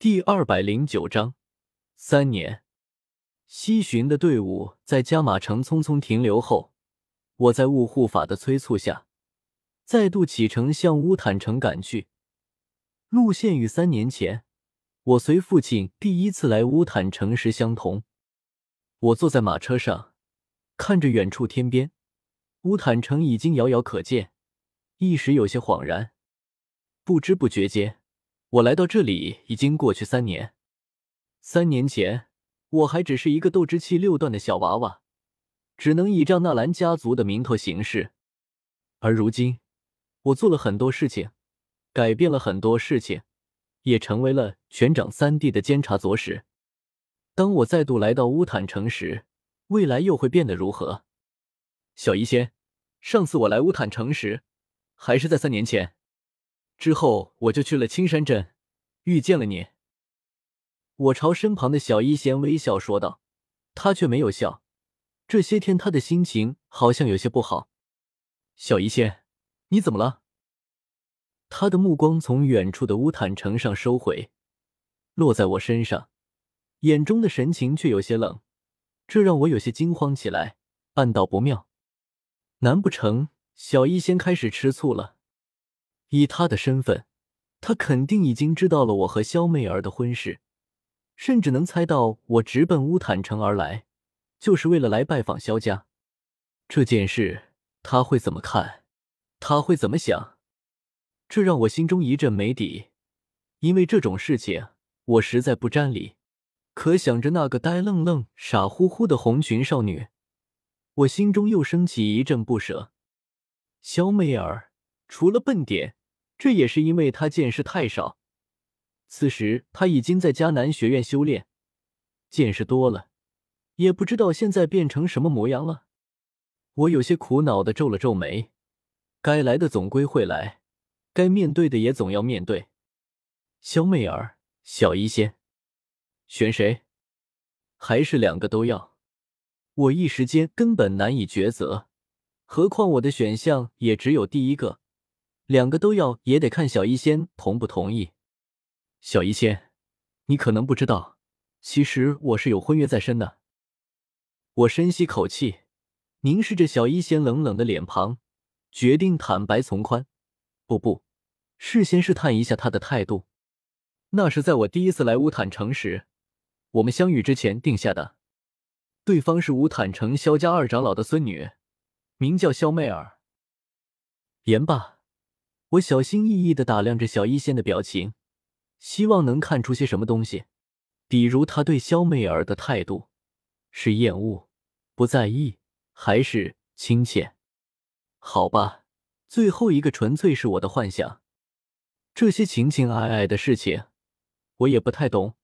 第二百零九章，三年。西巡的队伍在加马城匆匆停留后，我在雾护法的催促下，再度启程向乌坦城赶去。路线与三年前我随父亲第一次来乌坦城时相同。我坐在马车上，看着远处天边，乌坦城已经遥遥可见，一时有些恍然。不知不觉间，我来到这里已经过去三年。三年前。我还只是一个斗之气六段的小娃娃，只能倚仗纳兰家族的名头行事。而如今，我做了很多事情，改变了很多事情，也成为了全掌三弟的监察左使。当我再度来到乌坦城时，未来又会变得如何？小医仙，上次我来乌坦城时，还是在三年前，之后我就去了青山镇，遇见了你。我朝身旁的小医仙微笑说道，他却没有笑。这些天他的心情好像有些不好。小医仙，你怎么了？他的目光从远处的乌坦城上收回，落在我身上，眼中的神情却有些冷，这让我有些惊慌起来，暗道不妙。难不成小医仙开始吃醋了？以他的身份，他肯定已经知道了我和萧媚儿的婚事。甚至能猜到我直奔乌坦城而来，就是为了来拜访萧家。这件事他会怎么看？他会怎么想？这让我心中一阵没底。因为这种事情我实在不沾理。可想着那个呆愣愣、傻乎乎的红裙少女，我心中又升起一阵不舍。萧媚儿除了笨点，这也是因为他见识太少。此时他已经在迦南学院修炼，见识多了，也不知道现在变成什么模样了。我有些苦恼的皱了皱眉，该来的总归会来，该面对的也总要面对。萧媚儿、小医仙，选谁？还是两个都要？我一时间根本难以抉择，何况我的选项也只有第一个，两个都要也得看小医仙同不同意。小医仙，你可能不知道，其实我是有婚约在身的。我深吸口气，凝视着小医仙冷冷的脸庞，决定坦白从宽。不不，事先试探一下他的态度。那是在我第一次来乌坦城时，我们相遇之前定下的。对方是乌坦城萧家二长老的孙女，名叫萧媚儿。言罢，我小心翼翼的打量着小医仙的表情。希望能看出些什么东西，比如他对肖媚儿的态度是厌恶、不在意，还是亲切？好吧，最后一个纯粹是我的幻想。这些情情爱爱的事情，我也不太懂。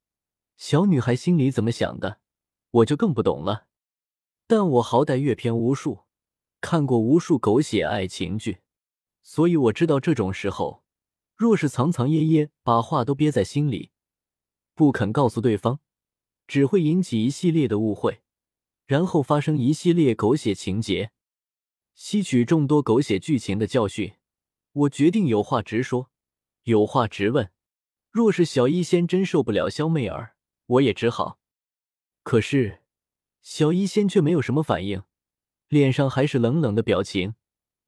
小女孩心里怎么想的，我就更不懂了。但我好歹阅片无数，看过无数狗血爱情剧，所以我知道这种时候。若是藏藏掖掖，把话都憋在心里，不肯告诉对方，只会引起一系列的误会，然后发生一系列狗血情节。吸取众多狗血剧情的教训，我决定有话直说，有话直问。若是小医仙真受不了萧媚儿，我也只好。可是小医仙却没有什么反应，脸上还是冷冷的表情，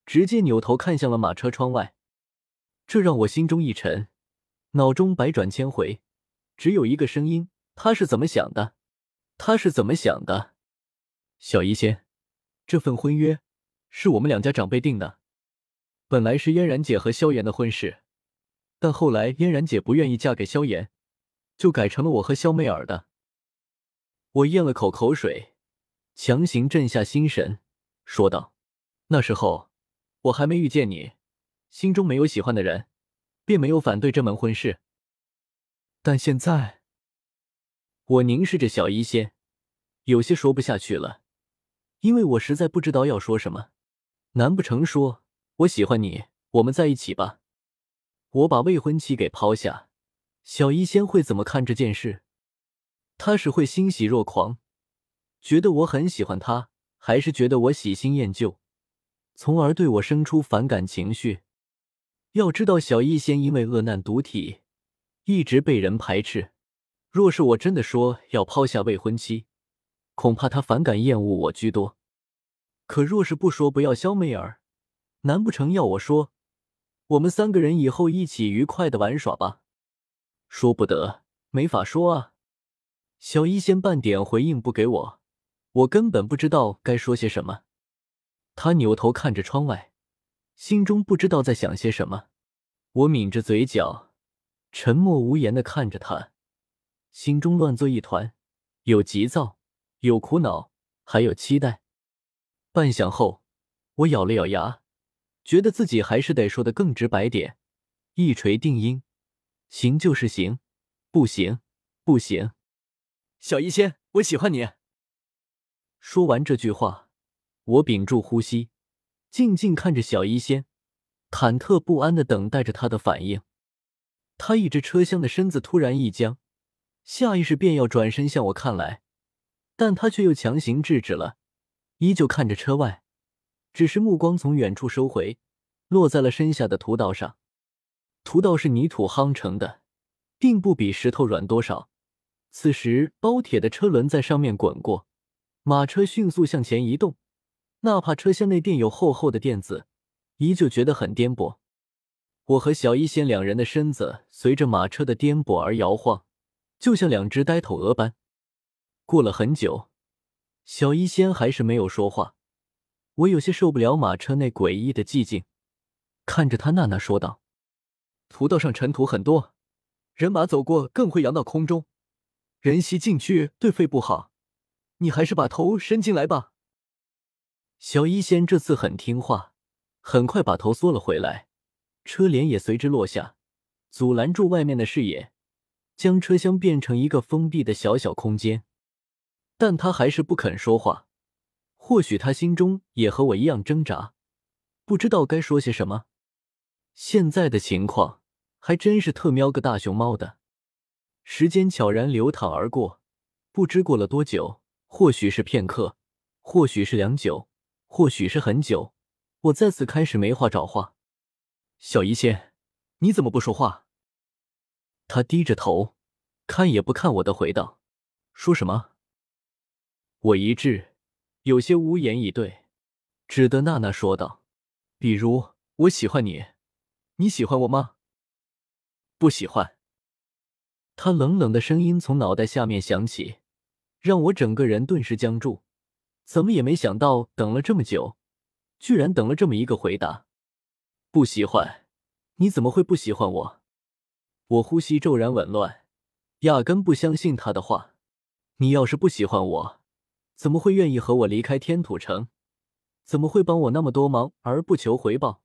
直接扭头看向了马车窗外。这让我心中一沉，脑中百转千回，只有一个声音：他是怎么想的？他是怎么想的？小医仙，这份婚约是我们两家长辈定的，本来是嫣然姐和萧炎的婚事，但后来嫣然姐不愿意嫁给萧炎，就改成了我和萧媚儿的。我咽了口口水，强行镇下心神，说道：“那时候我还没遇见你。”心中没有喜欢的人，便没有反对这门婚事。但现在，我凝视着小医仙，有些说不下去了，因为我实在不知道要说什么。难不成说我喜欢你，我们在一起吧？我把未婚妻给抛下，小医仙会怎么看这件事？他是会欣喜若狂，觉得我很喜欢他，还是觉得我喜新厌旧，从而对我生出反感情绪？要知道，小医仙因为恶难毒体，一直被人排斥。若是我真的说要抛下未婚妻，恐怕他反感厌恶我居多。可若是不说不要萧媚儿，难不成要我说，我们三个人以后一起愉快的玩耍吧？说不得，没法说啊。小医仙半点回应不给我，我根本不知道该说些什么。他扭头看着窗外，心中不知道在想些什么。我抿着嘴角，沉默无言的看着他，心中乱作一团，有急躁，有苦恼，还有期待。半晌后，我咬了咬牙，觉得自己还是得说的更直白点，一锤定音：行就是行，不行不行。小医仙，我喜欢你。说完这句话，我屏住呼吸，静静看着小医仙，忐忑不安的等待着他的反应。他倚着车厢的身子突然一僵，下意识便要转身向我看来，但他却又强行制止了，依旧看着车外，只是目光从远处收回，落在了身下的土道上。土道是泥土夯成的，并不比石头软多少。此时，包铁的车轮在上面滚过，马车迅速向前移动。哪怕车厢内垫有厚厚的垫子，依旧觉得很颠簸。我和小一仙两人的身子随着马车的颠簸而摇晃，就像两只呆头鹅般。过了很久，小一仙还是没有说话。我有些受不了马车内诡异的寂静，看着他娜娜说道：“土道上尘土很多，人马走过更会扬到空中。”人吸进去对肺不好，你还是把头伸进来吧。小医仙这次很听话，很快把头缩了回来，车帘也随之落下，阻拦住外面的视野，将车厢变成一个封闭的小小空间。但他还是不肯说话，或许他心中也和我一样挣扎，不知道该说些什么。现在的情况还真是特喵个大熊猫的。时间悄然流淌而过，不知过了多久，或许是片刻，或许是良久，或许是很久。我再次开始没话找话。小医仙，你怎么不说话？他低着头，看也不看我的，回道：“说什么？”我一滞，有些无言以对，只得娜娜说道：“比如我喜欢你，你喜欢我吗？”不喜欢。他冷冷的声音从脑袋下面响起，让我整个人顿时僵住。怎么也没想到，等了这么久，居然等了这么一个回答。不喜欢？你怎么会不喜欢我？我呼吸骤然紊乱，压根不相信他的话。你要是不喜欢我，怎么会愿意和我离开天土城？怎么会帮我那么多忙而不求回报？